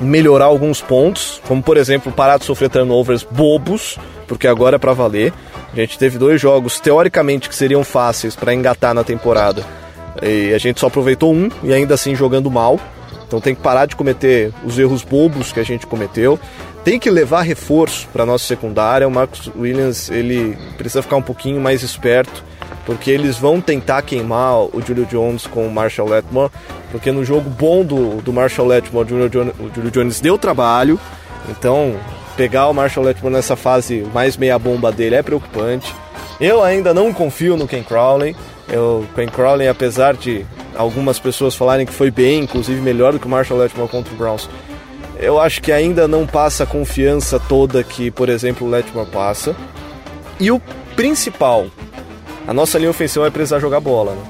melhorar alguns pontos, como por exemplo parar de sofrer turnovers bobos, porque agora é pra valer. A gente teve dois jogos teoricamente que seriam fáceis para engatar na temporada. E a gente só aproveitou um e ainda assim jogando mal. Então tem que parar de cometer os erros bobos que a gente cometeu. Tem que levar reforço para nossa secundária. O Marcos Williams ele precisa ficar um pouquinho mais esperto, porque eles vão tentar queimar o Julio Jones com o Marshall Letmore, porque no jogo bom do, do Marshall Letmore, o Julio, Jones, o Julio Jones deu trabalho. Então pegar o Marshall Letmore nessa fase mais meia bomba dele é preocupante. Eu ainda não confio no Ken Crowley. Eu, Ken Crowley, apesar de algumas pessoas falarem que foi bem, inclusive melhor do que o Marshall Letmore contra o Browns, eu acho que ainda não passa a confiança toda que, por exemplo, o Letmore passa. E o principal, a nossa linha ofensiva vai precisar jogar bola, né?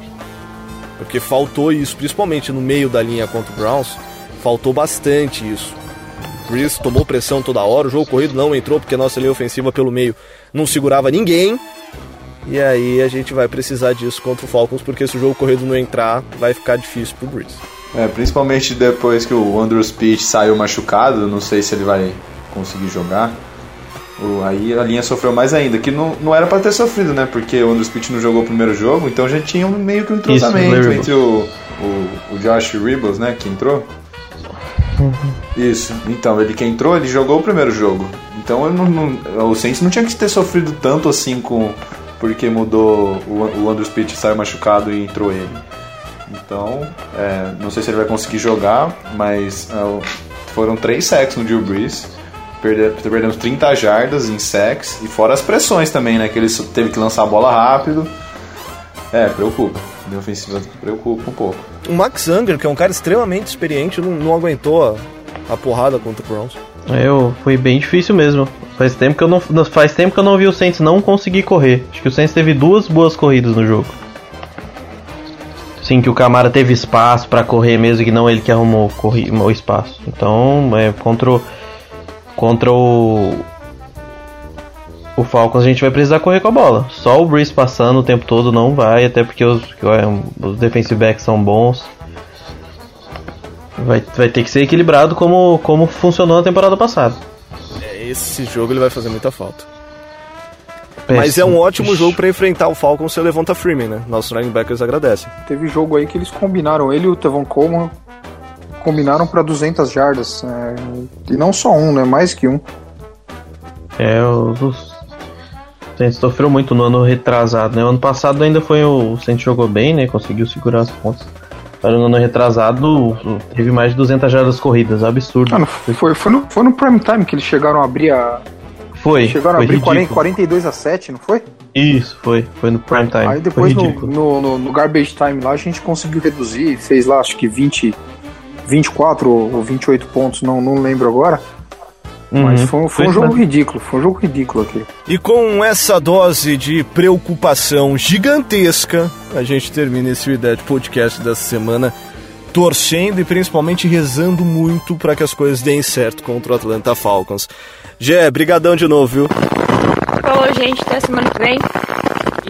Porque faltou isso, principalmente no meio da linha contra o Browns, faltou bastante isso. Breeze tomou pressão toda hora, o jogo corrido não entrou porque a nossa linha ofensiva pelo meio não segurava ninguém. E aí a gente vai precisar disso contra o Falcons, porque se o jogo corrido não entrar, vai ficar difícil pro Breeze. É, principalmente depois que o Andrew Speech saiu machucado, não sei se ele vai conseguir jogar. O, aí a linha sofreu mais ainda, que não, não era para ter sofrido, né? Porque o Andrew Speech não jogou o primeiro jogo, então já tinha um, meio que um entrosamento Isso, entre o, o, o Josh Ribbles, né, que entrou. Isso, então, ele que entrou, ele jogou o primeiro jogo. Então eu não, não, o Saints não tinha que ter sofrido tanto assim com. Porque mudou o, o Andrew Speech saiu machucado e entrou ele. Então, é, não sei se ele vai conseguir jogar, mas é, foram três sacks no Drew Brees. Perde, perdemos 30 jardas em sacks e fora as pressões também, né? Que ele teve que lançar a bola rápido. É, preocupa. A linha ofensiva preocupa um pouco. O Max Anger, que é um cara extremamente experiente, não, não aguentou a, a porrada contra o Browns. Eu, foi bem difícil mesmo. Faz tempo que eu não, faz tempo que eu não vi o Saints não conseguir correr. Acho que o Saints teve duas boas corridas no jogo. Sim, que o Camara teve espaço para correr mesmo que não ele que arrumou corri, o espaço. Então, é, contra o, contra o o Falcons a gente vai precisar correr com a bola. Só o Breeze passando o tempo todo não vai, até porque os, os defensive backs são bons. Vai, vai ter que ser equilibrado como, como funcionou na temporada passada. É, esse jogo ele vai fazer muita falta. Péssimo. Mas é um ótimo jogo para enfrentar o Falcons se levanta Freeman, né? Nossos linebackers agradecem. Teve jogo aí que eles combinaram, ele e o Tevon Coleman combinaram para 200 jardas. É, e não só um, né? Mais que um. É, os, Saints sofreu muito no ano retrasado, né? O ano passado ainda foi o, o Saints jogou bem, né? Conseguiu segurar as pontas. Mas no ano retrasado teve mais de 200 jardas corridas, absurdo. Ah, foi, foi, no, foi no prime time que eles chegaram a abrir a. Foi. Chegaram foi a abrir 40, 42 a 7, não foi? Isso, foi. Foi no prime time. Aí depois no, no, no, garbage time lá a gente conseguiu reduzir, fez lá acho que 20, 24 ou 28 pontos, não, não lembro agora. Uhum. Mas foi, foi um jogo ridículo, foi um jogo ridículo aqui. E com essa dose de preocupação gigantesca, a gente termina esse Dead Podcast dessa semana torcendo e principalmente rezando muito para que as coisas deem certo contra o Atlanta Falcons. Gé, brigadão de novo, viu? Falou, gente, até semana que vem.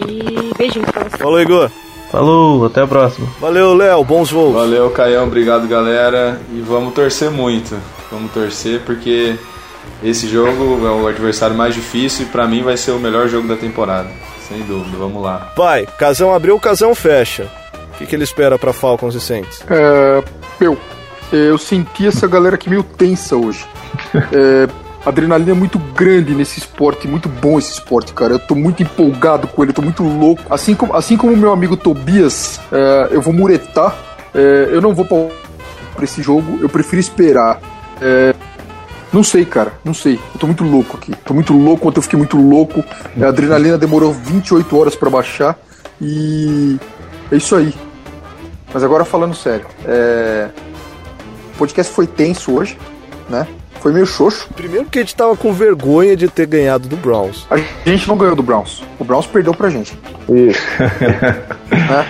E beijinho pra você. Falou, Igor. Falou, até a próxima. Valeu, Léo, bons voos. Valeu, Caião, obrigado, galera. E vamos torcer muito. Vamos torcer porque esse jogo é o adversário mais difícil e para mim vai ser o melhor jogo da temporada. Sem dúvida, vamos lá. Pai, casão abriu, casão fecha. O que, que ele espera para Falcons e Saints? É, meu, eu senti essa galera aqui meio tensa hoje. <laughs> É, adrenalina é muito grande nesse esporte, muito bom esse esporte, cara. Eu tô muito empolgado com ele, tô muito louco. Assim como, assim como meu amigo Tobias, é, eu vou muretar. É, eu não vou pra esse jogo, eu prefiro esperar. É, não sei, cara, não sei. Eu tô muito louco aqui. Tô muito louco, ontem eu fiquei muito louco. A adrenalina demorou 28 horas para baixar. E é isso aí. Mas agora falando sério, é... o podcast foi tenso hoje, né? Foi meio xoxo. Primeiro que a gente tava com vergonha de ter ganhado do Browns. A gente não ganhou do Browns. O Browns perdeu pra gente. Isso. <laughs> né?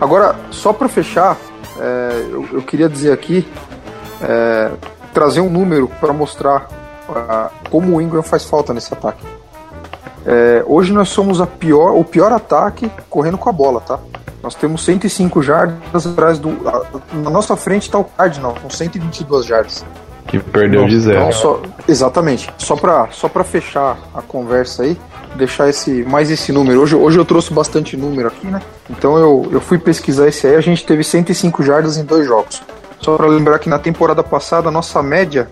Agora, só pra fechar, é, eu, eu, queria dizer aqui é, trazer um número para mostrar uh, como o Ingram faz falta nesse ataque. É, hoje nós somos a pior, o pior ataque correndo com a bola, tá? Nós temos 105 jardas atrás do. na nossa frente está o Cardinal, com 122 jardas. Que perdeu de zero. Então, só, exatamente. Só para só pra fechar a conversa aí, deixar esse mais esse número. Hoje, hoje eu trouxe bastante número aqui, né? Então eu, eu fui pesquisar esse aí. A gente teve 105 jardas em dois jogos. Só para lembrar que na temporada passada a nossa média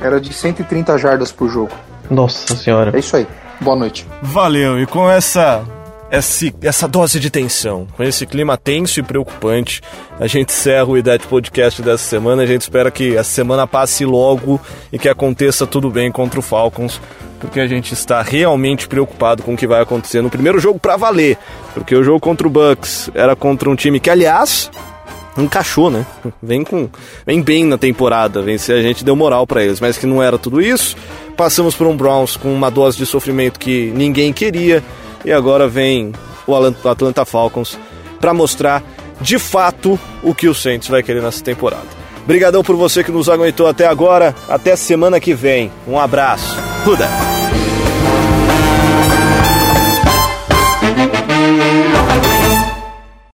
era de 130 jardas por jogo. Nossa senhora. É isso aí. Boa noite. Valeu. E com essa esse, essa dose de tensão, com esse clima tenso e preocupante, a gente encerra o IDET Podcast dessa semana. A gente espera que a semana passe logo e que aconteça tudo bem contra o Falcons, porque a gente está realmente preocupado com o que vai acontecer no primeiro jogo para valer, porque o jogo contra o Bucks era contra um time que, aliás, encaixou, né? <laughs> Vem com vem bem na temporada, vencer a gente deu moral para eles, mas que não era tudo isso. Passamos por um Browns com uma dose de sofrimento que ninguém queria e agora vem o Atlanta Falcons para mostrar de fato o que o Saints vai querer nessa temporada. Obrigadão por você que nos aguentou até agora. Até semana que vem. Um abraço. Ruda.